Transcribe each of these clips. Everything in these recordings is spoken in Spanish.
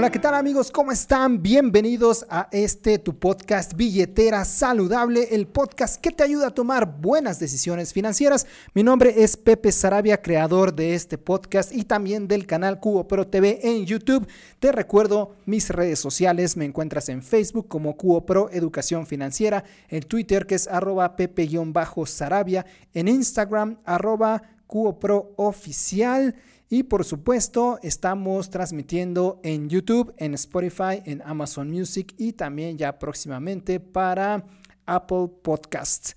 Hola, ¿qué tal amigos? ¿Cómo están? Bienvenidos a este tu podcast Billetera Saludable, el podcast que te ayuda a tomar buenas decisiones financieras. Mi nombre es Pepe Sarabia, creador de este podcast y también del canal Cubo Pro TV en YouTube. Te recuerdo mis redes sociales, me encuentras en Facebook como Cubo Pro Educación Financiera, en Twitter que es arroba pepe-sarabia, en Instagram arroba Cubo Pro Oficial. Y por supuesto, estamos transmitiendo en YouTube, en Spotify, en Amazon Music y también ya próximamente para Apple Podcasts.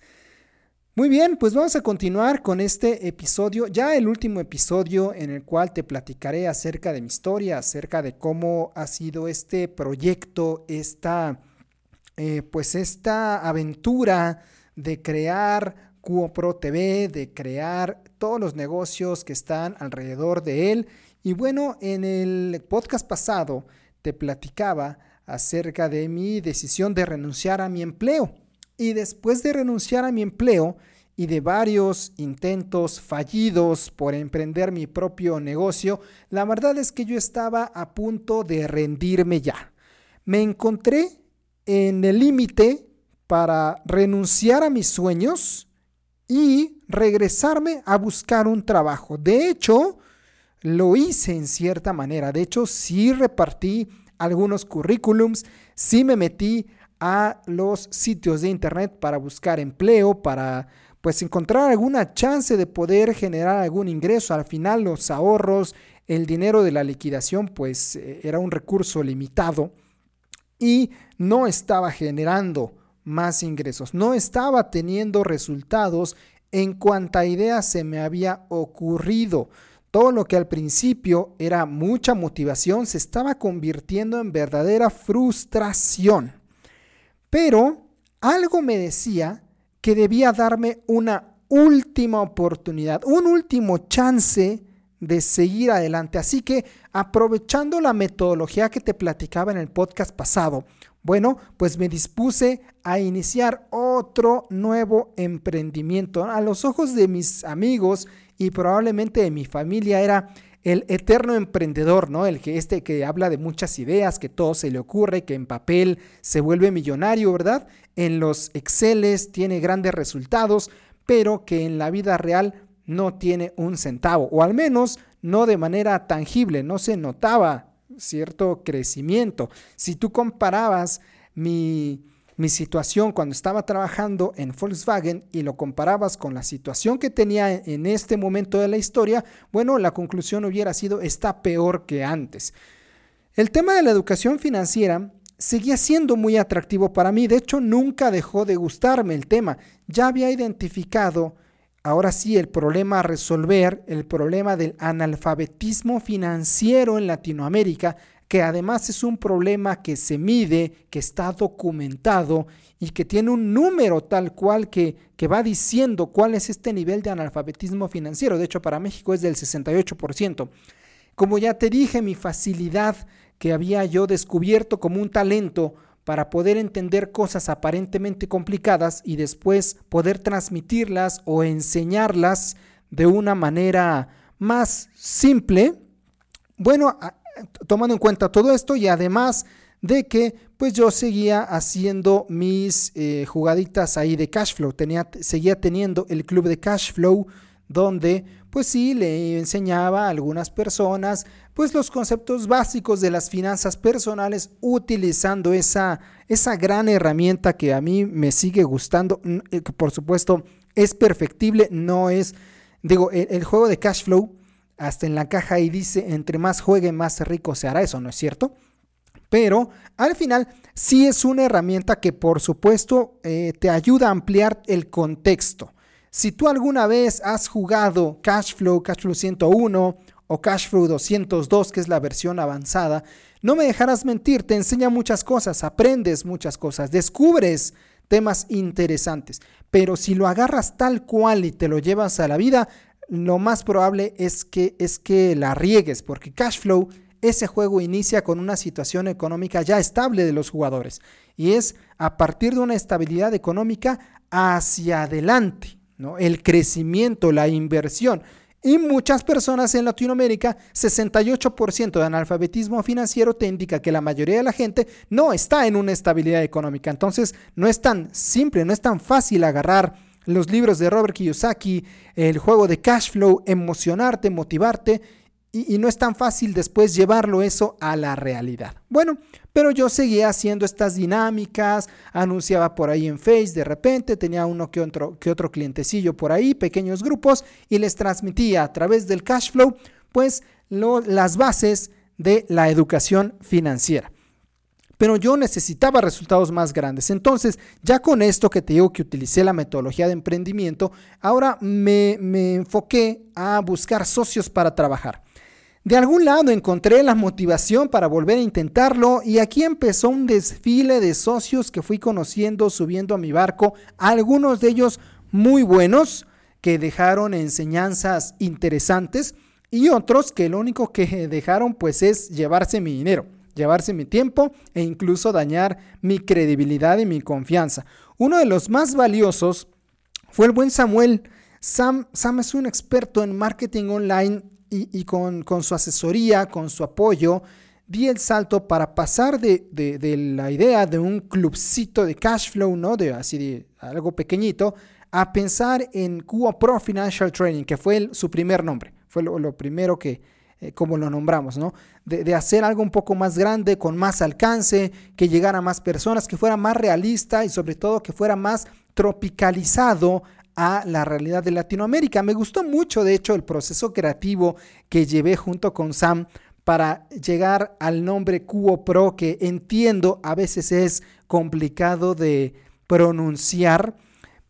Muy bien, pues vamos a continuar con este episodio, ya el último episodio en el cual te platicaré acerca de mi historia, acerca de cómo ha sido este proyecto, esta, eh, pues esta aventura de crear Pro TV, de crear todos los negocios que están alrededor de él. Y bueno, en el podcast pasado te platicaba acerca de mi decisión de renunciar a mi empleo. Y después de renunciar a mi empleo y de varios intentos fallidos por emprender mi propio negocio, la verdad es que yo estaba a punto de rendirme ya. Me encontré en el límite para renunciar a mis sueños y regresarme a buscar un trabajo. De hecho, lo hice en cierta manera. De hecho, sí repartí algunos currículums, sí me metí a los sitios de internet para buscar empleo, para pues encontrar alguna chance de poder generar algún ingreso. Al final los ahorros, el dinero de la liquidación pues eh, era un recurso limitado y no estaba generando más ingresos. No estaba teniendo resultados en cuanta idea se me había ocurrido. Todo lo que al principio era mucha motivación se estaba convirtiendo en verdadera frustración. Pero algo me decía que debía darme una última oportunidad, un último chance de seguir adelante. Así que aprovechando la metodología que te platicaba en el podcast pasado, bueno, pues me dispuse a iniciar otro nuevo emprendimiento. A los ojos de mis amigos y probablemente de mi familia era el eterno emprendedor, ¿no? El que este que habla de muchas ideas, que todo se le ocurre, que en papel se vuelve millonario, ¿verdad? En los Exceles tiene grandes resultados, pero que en la vida real no tiene un centavo, o al menos no de manera tangible, no se notaba cierto crecimiento. Si tú comparabas mi, mi situación cuando estaba trabajando en Volkswagen y lo comparabas con la situación que tenía en este momento de la historia, bueno, la conclusión hubiera sido está peor que antes. El tema de la educación financiera seguía siendo muy atractivo para mí, de hecho nunca dejó de gustarme el tema. Ya había identificado Ahora sí, el problema a resolver, el problema del analfabetismo financiero en Latinoamérica, que además es un problema que se mide, que está documentado y que tiene un número tal cual que, que va diciendo cuál es este nivel de analfabetismo financiero. De hecho, para México es del 68%. Como ya te dije, mi facilidad que había yo descubierto como un talento para poder entender cosas aparentemente complicadas y después poder transmitirlas o enseñarlas de una manera más simple. Bueno, tomando en cuenta todo esto y además de que pues yo seguía haciendo mis eh, jugaditas ahí de cash flow, tenía, seguía teniendo el club de cash flow donde pues sí le enseñaba a algunas personas pues los conceptos básicos de las finanzas personales utilizando esa, esa gran herramienta que a mí me sigue gustando, eh, que por supuesto es perfectible, no es, digo, el, juego de cash flow, hasta en la caja ahí dice, entre más juegue, más rico se hará, eso no es cierto. Pero al final sí es una herramienta que por supuesto eh, te ayuda a ampliar el contexto. Si tú alguna vez has jugado Cashflow, Cashflow 101 o Cashflow 202, que es la versión avanzada, no me dejarás mentir, te enseña muchas cosas, aprendes muchas cosas, descubres temas interesantes, pero si lo agarras tal cual y te lo llevas a la vida, lo más probable es que, es que la riegues, porque Cashflow, ese juego inicia con una situación económica ya estable de los jugadores, y es a partir de una estabilidad económica hacia adelante, el crecimiento, la inversión. Y muchas personas en Latinoamérica, 68% de analfabetismo financiero te indica que la mayoría de la gente no está en una estabilidad económica. Entonces, no es tan simple, no es tan fácil agarrar los libros de Robert Kiyosaki, el juego de cash flow, emocionarte, motivarte y, no es tan fácil después llevarlo eso a la realidad. Bueno, pero yo seguía haciendo estas dinámicas, anunciaba por ahí en Face de repente, tenía uno que otro, que otro clientecillo por ahí, pequeños grupos, y les transmitía a través del cash flow, pues las bases de la educación financiera pero yo necesitaba resultados más grandes. Entonces, ya con esto que te digo que utilicé la metodología de emprendimiento, ahora me, me enfoqué a buscar socios para trabajar. De algún lado encontré la motivación para volver a intentarlo y aquí empezó un desfile de socios que fui conociendo subiendo a mi barco, algunos de ellos muy buenos que dejaron enseñanzas interesantes y otros que lo único que dejaron pues es llevarse mi dinero, llevarse mi tiempo e incluso dañar mi credibilidad y mi confianza. Uno de los más valiosos fue el buen Samuel. Sam, Sam es un experto en marketing online y, con, su asesoría, con su apoyo, di el salto para pasar de, la idea de un clubcito de cash flow, ¿no? De así de algo pequeñito, a pensar en Cuba Pro Financial Training, que fue su primer nombre, fue lo, primero que, eh, como lo nombramos, ¿no? De, de, hacer algo un poco más grande, con más alcance, que llegara a más personas, que fuera más realista y sobre todo que fuera más tropicalizado a la realidad de Latinoamérica. Me gustó mucho, de hecho, el proceso creativo que llevé junto con Sam para llegar al nombre Cuo Pro, que entiendo a veces es complicado de pronunciar,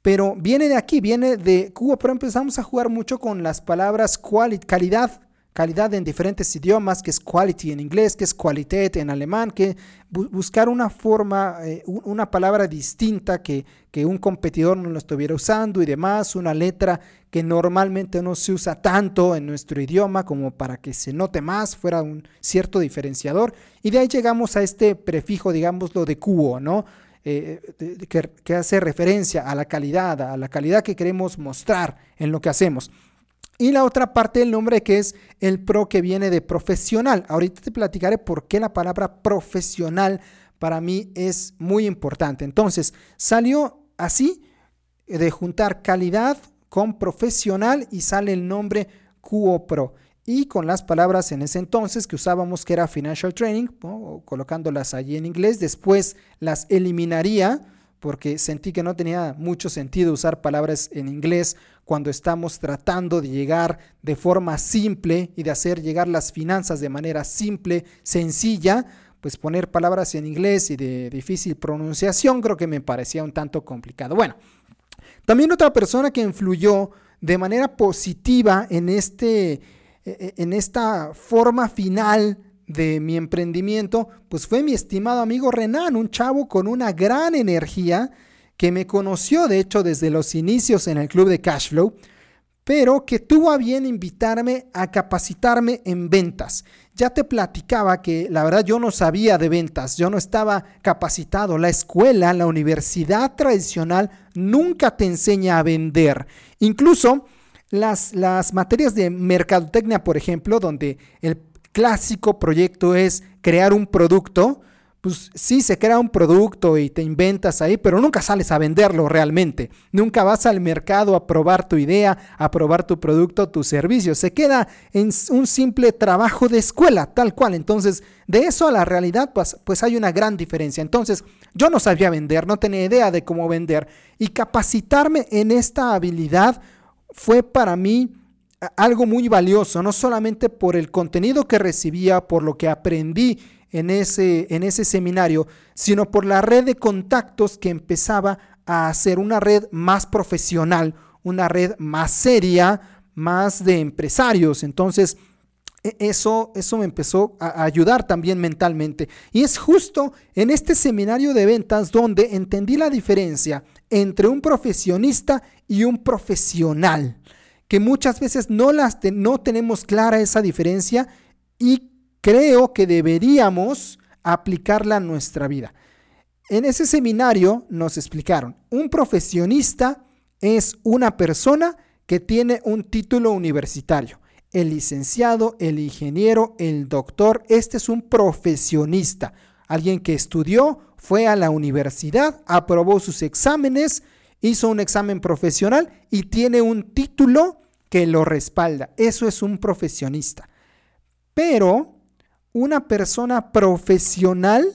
pero viene de aquí, viene de Cuo Pro. Empezamos a jugar mucho con las palabras calidad, calidad en diferentes idiomas, que es quality en inglés, que es qualität en alemán, que buscar una forma, eh, una palabra distinta que, que un competidor no lo estuviera usando y demás, una letra que normalmente no se usa tanto en nuestro idioma como para que se note más, fuera un cierto diferenciador. Y de ahí llegamos a este prefijo, digámoslo, de cubo, ¿no? Eh, que, que hace referencia a la calidad, a la calidad que queremos mostrar en lo que hacemos. Y la otra parte del nombre que es el pro que viene de profesional. Ahorita te platicaré por qué la palabra profesional para mí es muy importante. Entonces, salió así de juntar calidad con profesional y sale el nombre QO Pro. Y con las palabras en ese entonces que usábamos que era Financial Training, colocándolas allí en inglés, después las eliminaría porque sentí que no tenía mucho sentido usar palabras en inglés cuando estamos tratando de llegar de forma simple y de hacer llegar las finanzas de manera simple, sencilla, pues poner palabras en inglés y de difícil pronunciación creo que me parecía un tanto complicado. Bueno, también otra persona que influyó de manera positiva en, este, e, e, en esta forma final de mi emprendimiento, pues fue mi estimado amigo Renan, un chavo con una gran energía que me conoció de hecho desde los inicios en el club de Cashflow, pero que tuvo a bien invitarme a capacitarme en ventas. Ya te platicaba que la verdad yo no sabía de ventas, yo no estaba capacitado. La escuela, la universidad tradicional nunca te enseña a vender. Incluso las, las materias de mercadotecnia, por ejemplo, donde el clásico proyecto es crear un producto, pues sí, se crea un producto y te inventas ahí, pero nunca sales a venderlo realmente. Nunca vas al mercado a probar tu idea, a probar tu producto, tu servicio. Se queda en un simple trabajo de escuela, tal cual. Entonces, de eso a la realidad, pues, pues hay una gran diferencia. Entonces, yo no sabía vender, no tenía idea de cómo vender. Y capacitarme en esta habilidad fue para mí algo muy valioso, no solamente por el contenido que recibía, por lo que aprendí en ese, en ese seminario, sino por la red de contactos que empezaba a hacer una red más profesional, una red más seria, más de empresarios. Entonces, e, eso, eso me empezó a ayudar también mentalmente. Y es justo en este seminario de ventas donde entendí la diferencia entre un profesionista y un profesional, que muchas veces no, las no tenemos clara esa diferencia y creo que deberíamos aplicarla a nuestra vida. En ese seminario nos explicaron, un profesionista es una persona que tiene un título universitario. El licenciado, el ingeniero, el doctor, este es un profesionista, alguien que estudió, fue a la universidad, aprobó sus exámenes, hizo un examen profesional y tiene un título que lo respalda. Eso es un profesionista. Pero una persona profesional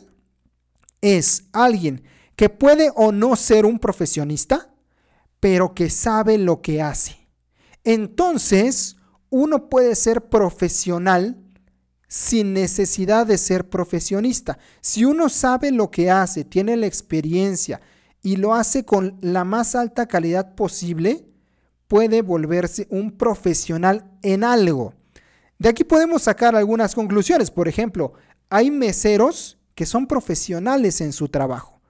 es alguien que puede o no ser un profesionista, pero que sabe lo que hace. Entonces, uno puede ser profesional sin necesidad de ser profesionista. Si uno sabe lo que hace, tiene la experiencia y lo hace con la más alta calidad posible, puede volverse un profesional en algo. De aquí podemos sacar algunas conclusiones. Por ejemplo, hay meseros que son profesionales en su trabajo.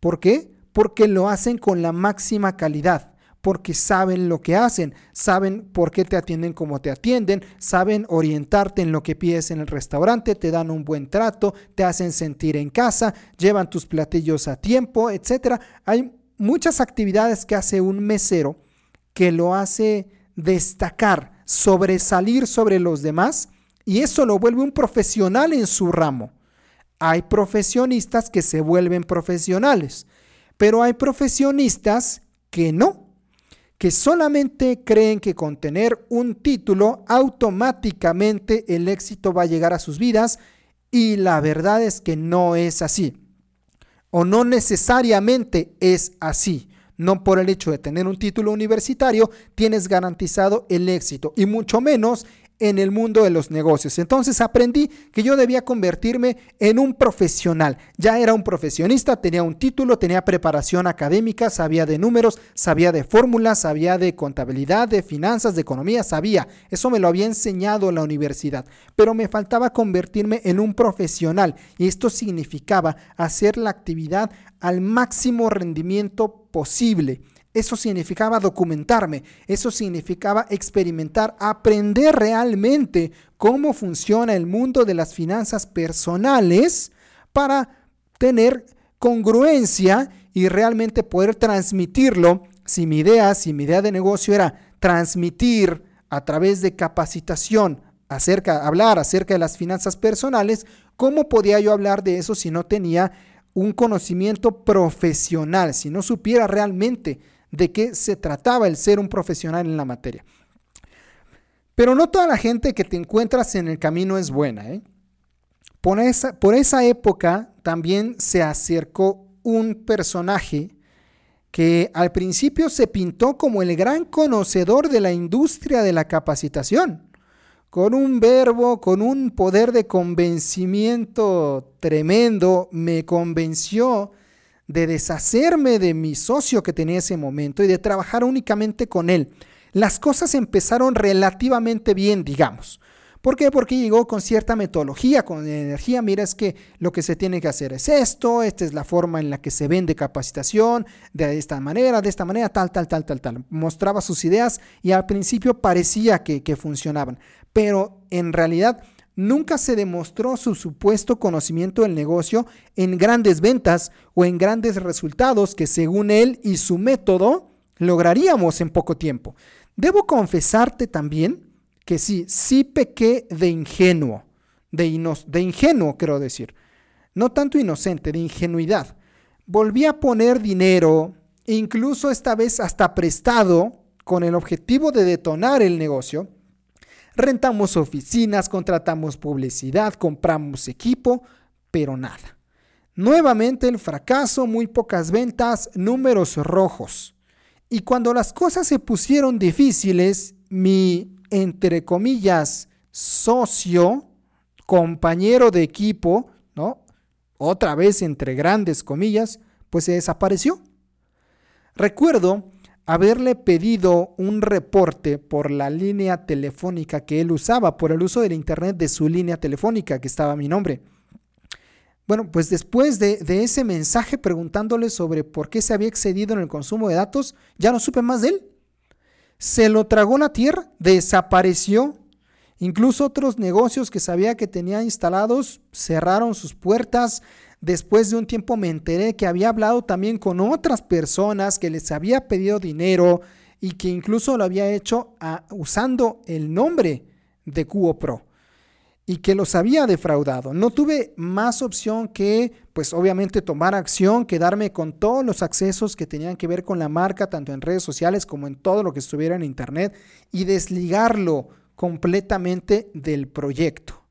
¿Por qué? Porque lo hacen con la máxima calidad porque saben lo que hacen, saben por qué te atienden como te atienden, saben orientarte en lo que pides en el restaurante, te dan un buen trato, te hacen sentir en casa, llevan tus platillos a tiempo, etc. Hay muchas actividades que hace un mesero que lo hace destacar, sobresalir sobre los demás y eso lo vuelve un profesional en su ramo. Hay profesionistas que se vuelven profesionales, pero hay profesionistas que no que solamente creen que con tener un título automáticamente el éxito va a llegar a sus vidas y la verdad es que no es así. O no necesariamente es así. No por el hecho de tener un título universitario tienes garantizado el éxito y mucho menos en el mundo de los negocios. Entonces aprendí que yo debía convertirme en un profesional. Ya era un profesionista, tenía un título, tenía preparación académica, sabía de números, sabía de fórmulas, sabía de contabilidad, de finanzas, de economía, sabía. Eso me lo había enseñado la universidad. Pero me faltaba convertirme en un profesional y esto significaba hacer la actividad al máximo rendimiento posible. Eso significaba documentarme, eso significaba experimentar, aprender realmente cómo funciona el mundo de las finanzas personales para tener congruencia y realmente poder transmitirlo. Si mi idea, si mi idea de negocio era transmitir a través de capacitación acerca, hablar acerca de las finanzas personales, ¿cómo podía yo hablar de eso si no tenía un conocimiento profesional, si no supiera realmente de qué se trataba el ser un profesional en la materia. Pero no toda la gente que te encuentras en el camino es buena. ¿eh? Por, esa, por esa época también se acercó un personaje que al principio se pintó como el gran conocedor de la industria de la capacitación, con un verbo, con un poder de convencimiento tremendo, me convenció de deshacerme de mi socio que tenía ese momento y de trabajar únicamente con él. Las cosas empezaron relativamente bien, digamos. ¿Por qué? Porque llegó con cierta metodología, con energía. Mira, es que lo que se tiene que hacer es esto, esta es la forma en la que se vende capacitación, de esta manera, de esta manera, tal, tal, tal, tal, tal. Mostraba sus ideas y al principio parecía que, que funcionaban, pero en realidad nunca se demostró su supuesto conocimiento del negocio en grandes ventas o en grandes resultados que según él y su método lograríamos en poco tiempo. Debo confesarte también que sí, sí pequé de ingenuo, de, de ingenuo quiero decir, no tanto inocente, de ingenuidad. Volví a poner dinero, incluso esta vez hasta prestado, con el objetivo de detonar el negocio, Rentamos oficinas, contratamos publicidad, compramos equipo, pero nada. Nuevamente el fracaso, muy pocas ventas, números rojos. Y cuando las cosas se pusieron difíciles, mi, entre comillas, socio, compañero de equipo, ¿no? Otra vez entre grandes comillas, pues se desapareció. Recuerdo haberle pedido un reporte por la línea telefónica que él usaba, por el uso del internet de su línea telefónica que estaba mi nombre. Bueno, pues después de, ese mensaje preguntándole sobre por qué se había excedido en el consumo de datos, ya no supe más de él. Se lo tragó la tierra, desapareció. Incluso otros negocios que sabía que tenía instalados cerraron sus puertas. Después de un tiempo me enteré que había hablado también con otras personas que les había pedido dinero y que incluso lo había hecho ah, usando el nombre de Cubo Pro y que los había defraudado. No tuve más opción que, pues obviamente, tomar acción, quedarme con todos los accesos que tenían que ver con la marca, tanto en redes sociales como en todo lo que estuviera en Internet, y desligarlo completamente del proyecto.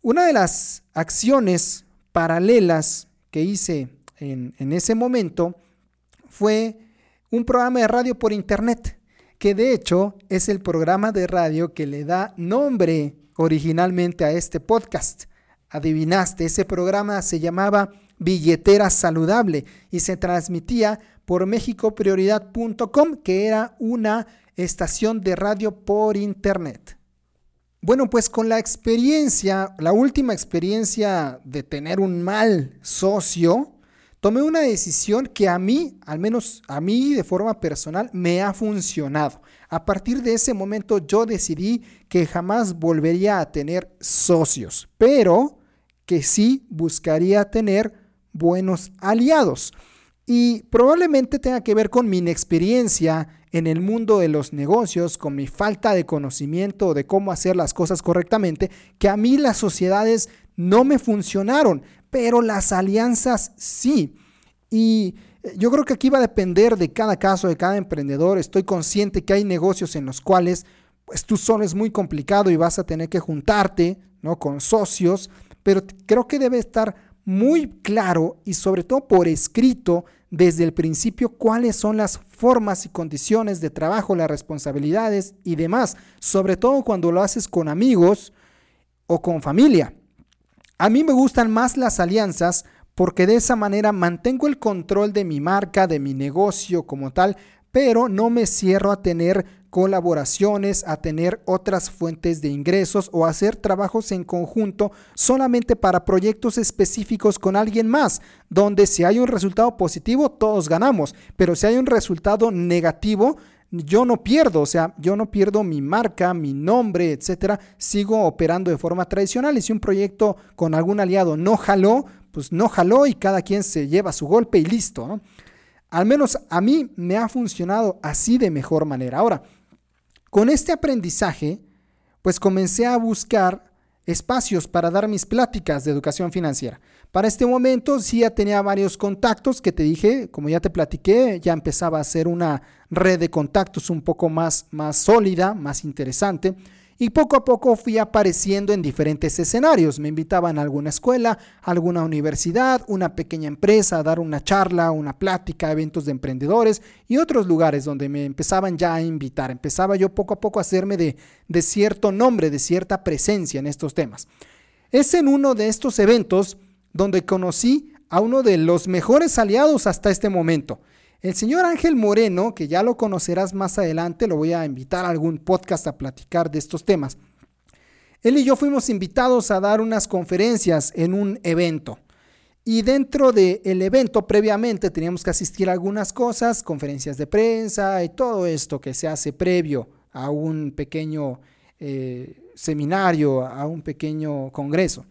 Una de las acciones paralelas que hice en, ese momento fue un programa de radio por Internet, que de hecho es el programa de radio que le da nombre originalmente a este podcast. Adivinaste, ese programa se llamaba Billetera Saludable y se transmitía por mexicoprioridad.com, que era una estación de radio por internet. Bueno, pues con la experiencia, la última experiencia de tener un mal socio, tomé una decisión que a mí, al menos a mí de forma personal, me ha funcionado. A partir de ese momento yo decidí que jamás volvería a tener socios, pero que sí buscaría tener buenos aliados. Y probablemente tenga que ver con mi inexperiencia en el mundo de los negocios, con mi falta de conocimiento de cómo hacer las cosas correctamente, que a mí las sociedades no me funcionaron pero las alianzas sí. Y eh, yo creo que aquí va a depender de cada caso, de cada emprendedor. Estoy consciente que hay negocios en los cuales pues tú solo es muy complicado y vas a tener que juntarte, ¿no? Con socios, pero creo que debe estar muy claro y sobre todo por escrito desde el principio cuáles son las formas y condiciones de trabajo, las responsabilidades y demás, sobre todo cuando lo haces con amigos o con familia. A mí me gustan más las alianzas porque de esa manera mantengo el control de mi marca, de mi negocio como tal, pero no me cierro a tener colaboraciones, a tener otras fuentes de ingresos o hacer trabajos en conjunto solamente para proyectos específicos con alguien más, donde si hay un resultado positivo todos ganamos, pero si hay un resultado negativo yo no pierdo, o sea, yo no pierdo mi marca, mi nombre, etcétera, sigo operando de forma tradicional y si un proyecto con algún aliado no jaló, pues no jaló y cada quien se lleva su golpe y listo, Al menos a mí me ha funcionado así de mejor manera. Ahora, con este aprendizaje, pues comencé a buscar espacios para dar mis pláticas de educación financiera. Para este momento sí ya tenía varios contactos que te dije, como ya te platiqué, ya empezaba a hacer una red de contactos un poco más, más sólida, más interesante. Y poco a poco fui apareciendo en diferentes escenarios. Me invitaban a alguna escuela, alguna universidad, una pequeña empresa a dar una charla, una plática, eventos de emprendedores y otros lugares donde me empezaban ya a invitar. Empezaba yo poco a poco a hacerme de cierto nombre, de cierta presencia en estos temas. Es en uno de estos eventos donde conocí a uno de los mejores aliados hasta este momento. El señor Ángel Moreno, que ya lo conocerás más adelante, lo voy a invitar a algún podcast a platicar de estos temas. Él y yo fuimos invitados a dar unas conferencias en un evento. Y dentro del evento, previamente, teníamos que asistir a algunas cosas, conferencias de prensa y todo esto que se hace previo a un pequeño eh, seminario, a un pequeño congreso.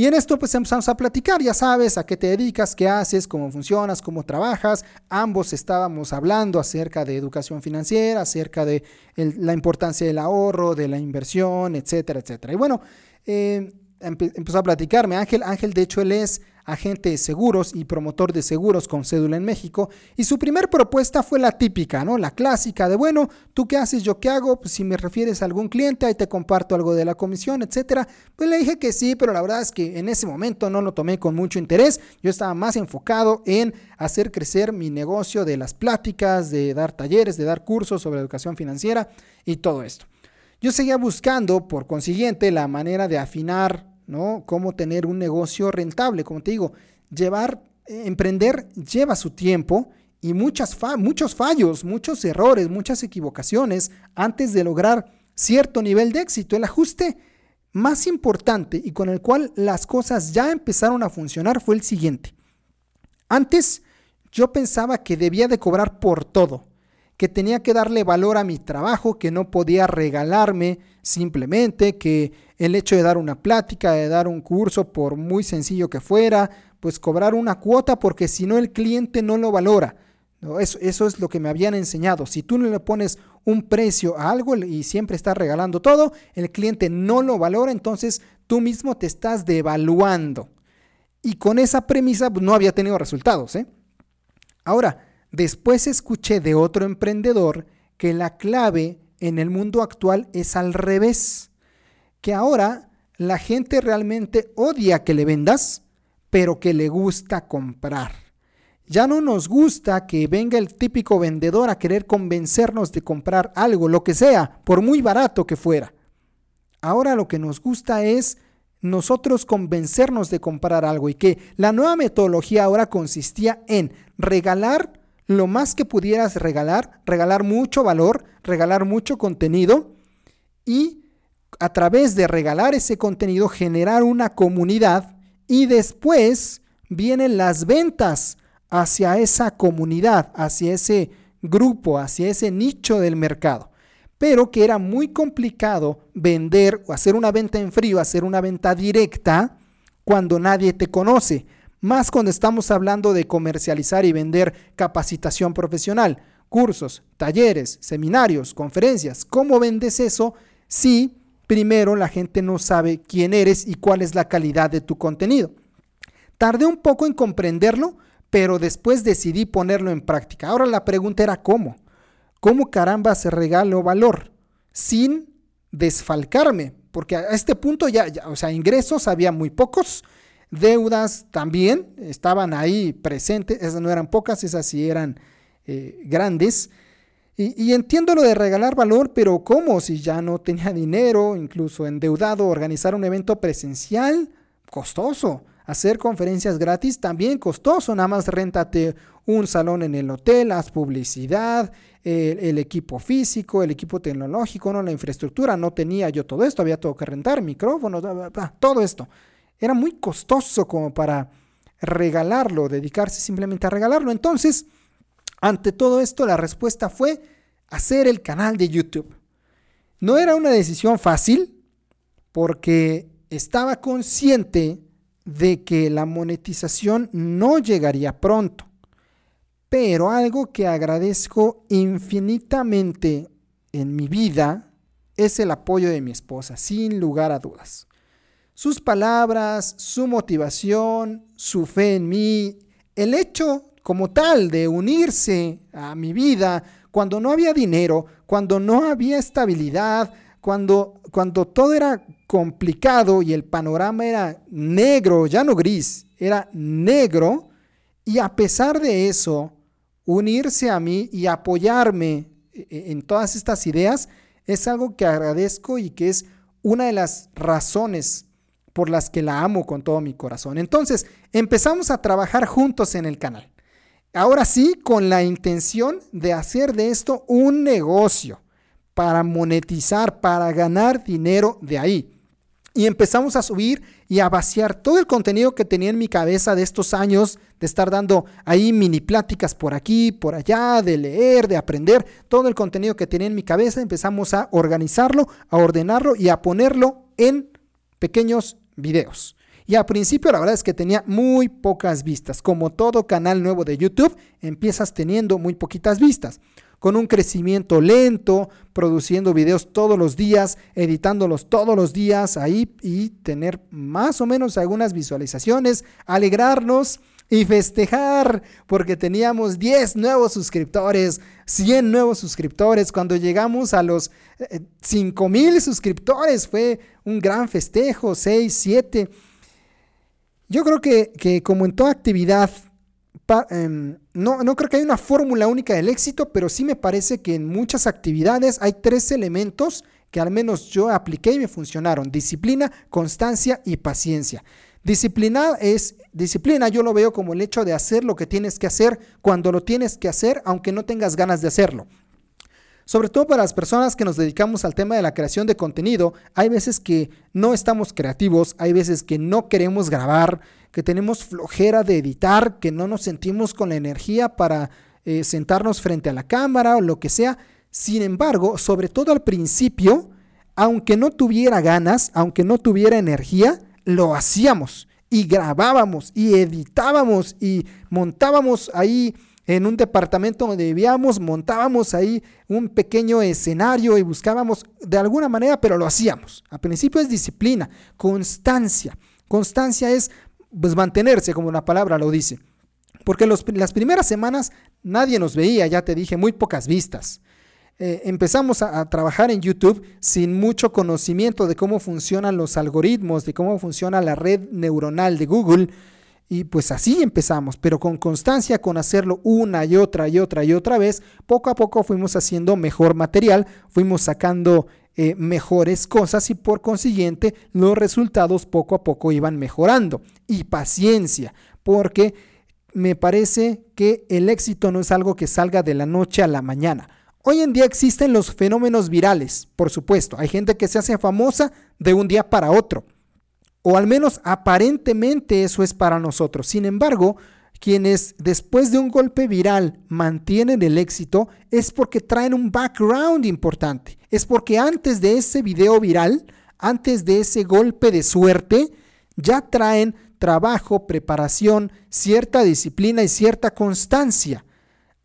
Y en esto pues empezamos a platicar, ya sabes, a qué te dedicas, qué haces, cómo funcionas, cómo trabajas. Ambos estábamos hablando acerca de educación financiera, acerca de la importancia del ahorro, de la inversión, etcétera, etcétera. Y bueno, eh, empezó a platicarme Ángel. Ángel, de hecho, él es agente de seguros y promotor de seguros con cédula en México. Y su primer propuesta fue la típica, ¿no? La clásica de, bueno, ¿tú qué haces? ¿Yo qué hago? Pues si me refieres a algún cliente, ahí te comparto algo de la comisión, etcétera. Pues le dije que sí, pero la verdad es que en ese momento no lo tomé con mucho interés. Yo estaba más enfocado en hacer crecer mi negocio de las pláticas, de dar talleres, de dar cursos sobre educación financiera y todo esto. Yo seguía buscando, por consiguiente, la manera de afinar ¿no? Cómo tener un negocio rentable, como te digo, llevar, emprender lleva su tiempo y muchas muchos fallos, muchos errores, muchas equivocaciones antes de lograr cierto nivel de éxito. El ajuste más importante y con el cual las cosas ya empezaron a funcionar fue el siguiente. Antes yo pensaba que debía de cobrar por todo, que tenía que darle valor a mi trabajo, que no podía regalarme simplemente, que el hecho de dar una plática, de dar un curso, por muy sencillo que fuera, pues cobrar una cuota porque si no el cliente no lo valora. Eso, es lo que me habían enseñado. Si tú no le pones un precio a algo y siempre estás regalando todo, el cliente no lo valora, entonces tú mismo te estás devaluando. Y con esa premisa pues, no había tenido resultados. ¿eh? Ahora, después escuché de otro emprendedor que la clave en el mundo actual es al revés. Que ahora la gente realmente odia que le vendas, pero que le gusta comprar. Ya no nos gusta que venga el típico vendedor a querer convencernos de comprar algo, lo que sea, por muy barato que fuera. Ahora lo que nos gusta es nosotros convencernos de comprar algo y que la nueva metodología ahora consistía en regalar lo más que pudieras regalar, regalar mucho valor, regalar mucho contenido y a través de regalar ese contenido generar una comunidad y después vienen las ventas hacia esa comunidad, hacia ese grupo, hacia ese nicho del mercado. Pero que era muy complicado vender o hacer una venta en frío, hacer una venta directa cuando nadie te conoce. Más cuando estamos hablando de comercializar y vender capacitación profesional, cursos, talleres, seminarios, conferencias. ¿Cómo vendes eso si primero la gente no sabe quién eres y cuál es la calidad de tu contenido? Tardé un poco en comprenderlo, pero después decidí ponerlo en práctica. Ahora la pregunta era cómo. ¿Cómo caramba se regalo valor sin desfalcarme? Porque a este punto ya, o sea, ingresos había muy pocos, deudas también estaban ahí presentes, esas no eran pocas, esas sí eran eh, grandes. Y, entiendo lo de regalar valor, pero ¿cómo? Si ya no tenía dinero, incluso endeudado, organizar un evento presencial, costoso hacer conferencias gratis también costoso, nada más réntate un salón en el hotel, haz publicidad, el, equipo físico, el equipo tecnológico, no la infraestructura, no tenía yo todo esto, había todo que rentar, micrófonos, todo esto. Era muy costoso como para regalarlo, dedicarse simplemente a regalarlo. Entonces, ante todo esto, la respuesta fue hacer el canal de YouTube. No era una decisión fácil porque estaba consciente de que la monetización no llegaría pronto. Pero algo que agradezco infinitamente en mi vida es el apoyo de mi esposa, sin lugar a dudas. Sus palabras, su motivación, su fe en mí, el hecho como tal de unirse a mi vida cuando no había dinero, cuando no había estabilidad, cuando, cuando todo era complicado y el panorama era negro, ya no gris, era negro, y a pesar de eso, unirse a mí y apoyarme e, e, en todas estas ideas es algo que agradezco y que es una de las razones por las que la amo con todo mi corazón. Entonces, empezamos a trabajar juntos en el canal. Ahora sí, con la intención de hacer de esto un negocio para monetizar, para ganar dinero de ahí. Y empezamos a subir y a vaciar todo el contenido que tenía en mi cabeza de estos años de estar dando ahí mini pláticas por aquí, por allá, de leer, de aprender, todo el contenido que tenía en mi cabeza, empezamos a organizarlo, a ordenarlo y a ponerlo en pequeños videos. Y al principio la verdad es que tenía muy pocas vistas. Como todo canal nuevo de YouTube, empiezas teniendo muy poquitas vistas con un crecimiento lento, produciendo videos todos los días, editándolos todos los días ahí y tener más o menos algunas visualizaciones, alegrarnos y festejar porque teníamos 10 nuevos suscriptores, 100 nuevos suscriptores. Cuando llegamos a los 5 eh, suscriptores fue un gran festejo, 6, 7. Yo creo que, que como en toda actividad Em, no, no creo que haya una fórmula única del éxito, pero sí me parece que en muchas actividades hay tres elementos que al menos yo apliqué y me funcionaron. Disciplina, constancia y paciencia. Disciplina es disciplina, yo lo veo como el hecho de hacer lo que tienes que hacer cuando lo tienes que hacer, aunque no tengas ganas de hacerlo. Sobre todo para las personas que nos dedicamos al tema de la creación de contenido, hay veces que no estamos creativos, hay veces que no queremos grabar, que tenemos flojera de editar, que no nos sentimos con la energía para eh, sentarnos frente a la cámara o lo que sea. Sin embargo, sobre todo al principio, aunque no tuviera ganas, aunque no tuviera energía, lo hacíamos y grabábamos y editábamos y montábamos ahí en un departamento donde vivíamos, montábamos ahí un pequeño escenario y buscábamos de alguna manera, pero lo hacíamos. Al principio es disciplina, constancia. Constancia es pues, mantenerse, como la palabra lo dice. Porque las primeras semanas nadie nos veía, ya te dije, muy pocas vistas. Eh, empezamos a, trabajar en YouTube sin mucho conocimiento de cómo funcionan los algoritmos, de cómo funciona la red neuronal de Google. Y pues así empezamos, pero con constancia, con hacerlo una y otra y otra y otra vez, poco a poco fuimos haciendo mejor material, fuimos sacando eh, mejores cosas y por consiguiente los resultados poco a poco iban mejorando. Y paciencia, porque me parece que el éxito no es algo que salga de la noche a la mañana. Hoy en día existen los fenómenos virales, por supuesto. Hay gente que se hace famosa de un día para otro. O al menos aparentemente eso es para nosotros. Sin embargo, quienes después de un golpe viral mantienen el éxito es porque traen un background importante. Es porque antes de ese video viral, antes de ese golpe de suerte, ya traen trabajo, preparación, cierta disciplina y cierta constancia.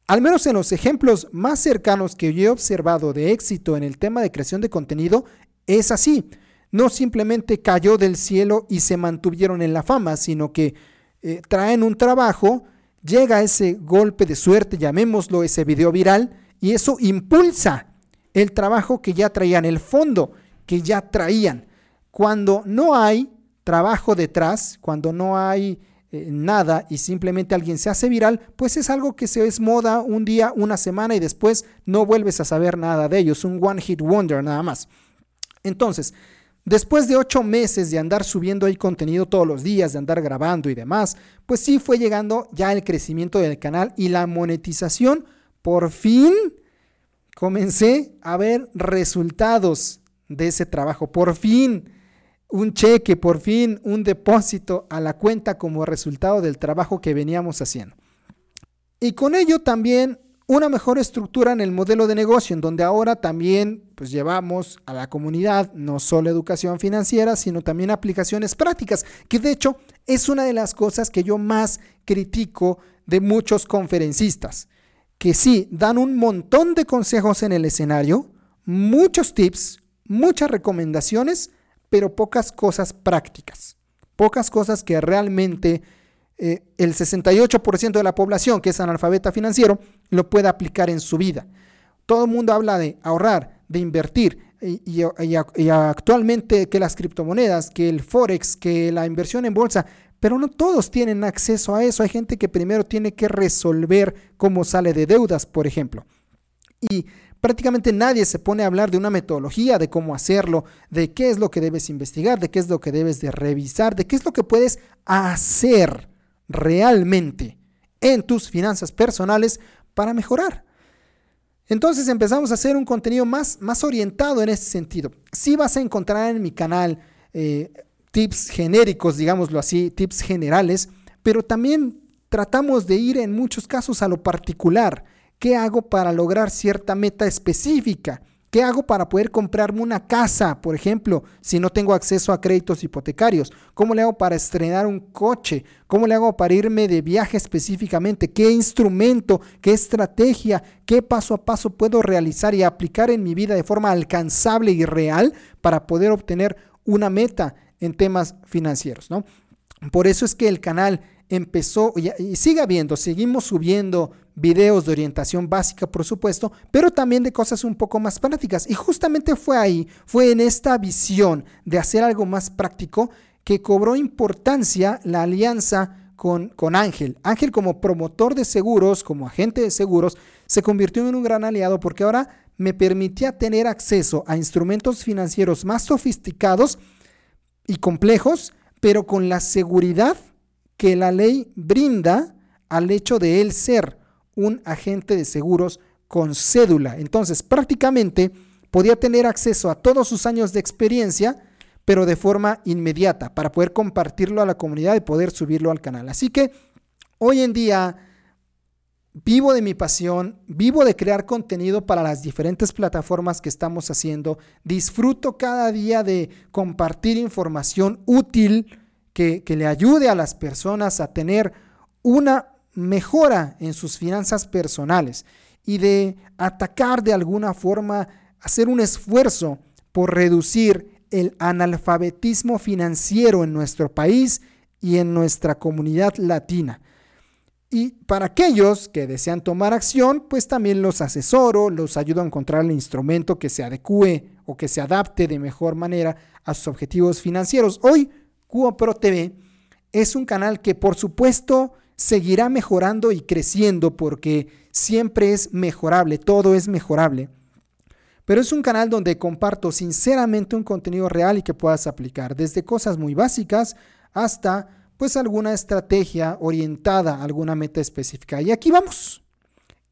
Al menos en los ejemplos más cercanos que yo he observado de éxito en el tema de creación de contenido, es así. No simplemente cayó del cielo y se mantuvieron en la fama, sino que eh, traen un trabajo, llega ese golpe de suerte, llamémoslo ese video viral, y eso impulsa el trabajo que ya traían, el fondo que ya traían. Cuando no hay trabajo detrás, cuando no hay eh, nada y simplemente alguien se hace viral, pues es algo que se es moda un día, una semana y después no vuelves a saber nada de ello. Es un one hit wonder nada más. Entonces, después de ocho meses de andar subiendo ahí contenido todos los días, de andar grabando y demás, pues sí fue llegando ya el crecimiento del canal y la monetización. Por fin comencé a ver resultados de ese trabajo. Por fin un cheque, por fin un depósito a la cuenta como resultado del trabajo que veníamos haciendo. Y con ello también una mejor estructura en el modelo de negocio, en donde ahora también pues llevamos a la comunidad no solo educación financiera, sino también aplicaciones prácticas, que de hecho es una de las cosas que yo más critico de muchos conferencistas, que sí, dan un montón de consejos en el escenario, muchos tips, muchas recomendaciones, pero pocas cosas prácticas, pocas cosas que realmente eh, el 68% de la población que es analfabeta financiero lo pueda aplicar en su vida. Todo el mundo habla de ahorrar, de invertir, y, y, actualmente que las criptomonedas, que el forex, que la inversión en bolsa, pero no todos tienen acceso a eso. Hay gente que primero tiene que resolver cómo sale de deudas, por ejemplo. Y prácticamente nadie se pone a hablar de una metodología, de cómo hacerlo, de qué es lo que debes investigar, de qué es lo que debes de revisar, de qué es lo que puedes hacer realmente en tus finanzas personales para mejorar. Entonces empezamos a hacer un contenido más, más orientado en ese sentido. Sí vas a encontrar en mi canal eh, tips genéricos, digámoslo así, tips generales, pero también tratamos de ir en muchos casos a lo particular ¿Qué hago para lograr cierta meta específica? ¿Qué hago para poder comprarme una casa, por ejemplo, si no tengo acceso a créditos hipotecarios? ¿Cómo le hago para estrenar un coche? ¿Cómo le hago para irme de viaje específicamente? ¿Qué instrumento, qué estrategia, qué paso a paso puedo realizar y aplicar en mi vida de forma alcanzable y real para poder obtener una meta en temas financieros? ¿no? Por eso es que el canal empezó y sigue habiendo, seguimos subiendo videos de orientación básica, por supuesto, pero también de cosas un poco más prácticas. Y justamente fue ahí, fue en esta visión de hacer algo más práctico que cobró importancia la alianza con, con Ángel. Ángel como promotor de seguros, como agente de seguros, se convirtió en un gran aliado porque ahora me permitía tener acceso a instrumentos financieros más sofisticados y complejos pero con la seguridad que la ley brinda al hecho de él ser un agente de seguros con cédula. Entonces, prácticamente podía tener acceso a todos sus años de experiencia, pero de forma inmediata, para poder compartirlo a la comunidad y poder subirlo al canal. Así que hoy en día vivo de mi pasión, vivo de crear contenido para las diferentes plataformas que estamos haciendo, disfruto cada día de compartir información útil que, que le ayude a las personas a tener una mejora en sus finanzas personales y de atacar de alguna forma, hacer un esfuerzo por reducir el analfabetismo financiero en nuestro país y en nuestra comunidad latina. Y para aquellos que desean tomar acción, pues también los asesoro, los ayudo a encontrar el instrumento que se adecue o que se adapte de mejor manera a sus objetivos financieros. Hoy, Pro TV es un canal que por supuesto seguirá mejorando y creciendo porque siempre es mejorable, todo es mejorable. Pero es un canal donde comparto sinceramente un contenido real y que puedas aplicar, desde cosas muy básicas hasta pues alguna estrategia orientada a alguna meta específica. Y aquí vamos.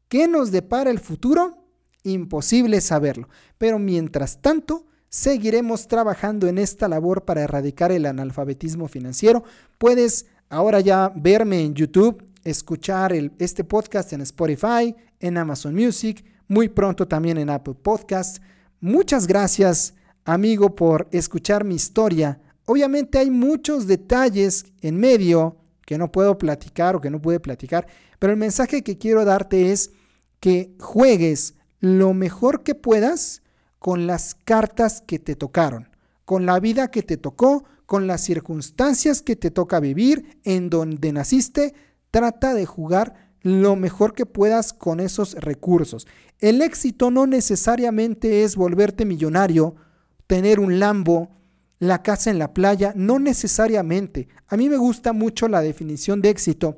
¿Qué nos depara el futuro? Imposible saberlo. Pero mientras tanto, seguiremos trabajando en esta labor para erradicar el analfabetismo financiero. Puedes ahora ya verme en YouTube, escuchar este podcast en Spotify, en Amazon Music, muy pronto también en Apple Podcast. Muchas gracias, amigo, por escuchar mi historia. Obviamente hay muchos detalles en medio que no puedo platicar o que no pude platicar, pero el mensaje que quiero darte es que juegues lo mejor que puedas con las cartas que te tocaron, con la vida que te tocó, con las circunstancias que te toca vivir, en donde naciste, trata de jugar lo mejor que puedas con esos recursos. El éxito no necesariamente es volverte millonario, tener un Lambo, la casa en la playa, no necesariamente. A mí me gusta mucho la definición de éxito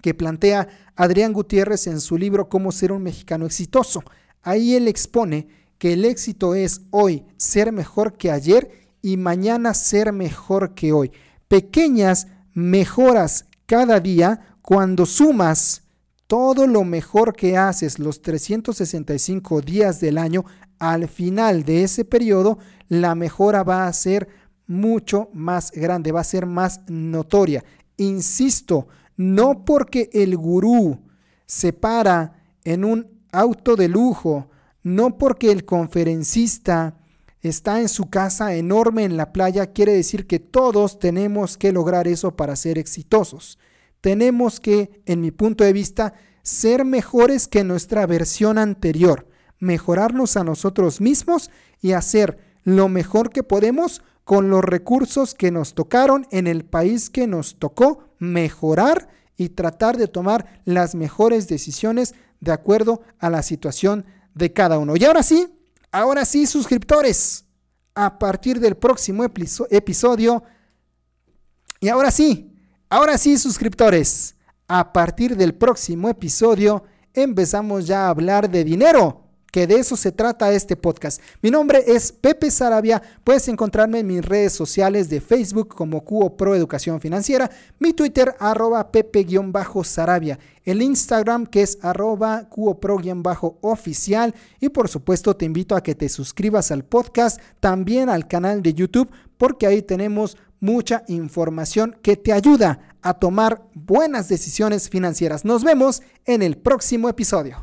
que plantea Adrián Gutiérrez en su libro Cómo ser un mexicano exitoso. Ahí él expone que el éxito es hoy ser mejor que ayer y mañana ser mejor que hoy. Pequeñas mejoras cada día cuando sumas todo lo mejor que haces los 365 días del año, al final de ese periodo, la mejora va a ser mucho más grande, va a ser más notoria. Insisto, no porque el gurú se para en un auto de lujo, no porque el conferencista está en su casa enorme en la playa, quiere decir que todos tenemos que lograr eso para ser exitosos. Tenemos que, en mi punto de vista, ser mejores que nuestra versión anterior, mejorarnos a nosotros mismos y hacer lo mejor que podemos con los recursos que nos tocaron en el país que nos tocó, mejorar y tratar de tomar las mejores decisiones de acuerdo a la situación de cada uno. Y ahora sí, Ahora sí, suscriptores, a partir del próximo episodio. Y ahora sí, ahora sí, suscriptores, a partir del próximo episodio empezamos ya a hablar de dinero que de eso se trata este podcast. Mi nombre es Pepe Sarabia, puedes encontrarme en mis redes sociales de Facebook como Cuo Pro Educación Financiera, mi Twitter arroba pepe-sarabia, el Instagram que es arroba cuopro-oficial y por supuesto te invito a que te suscribas al podcast, también al canal de YouTube porque ahí tenemos mucha información que te ayuda a tomar buenas decisiones financieras. Nos vemos en el próximo episodio.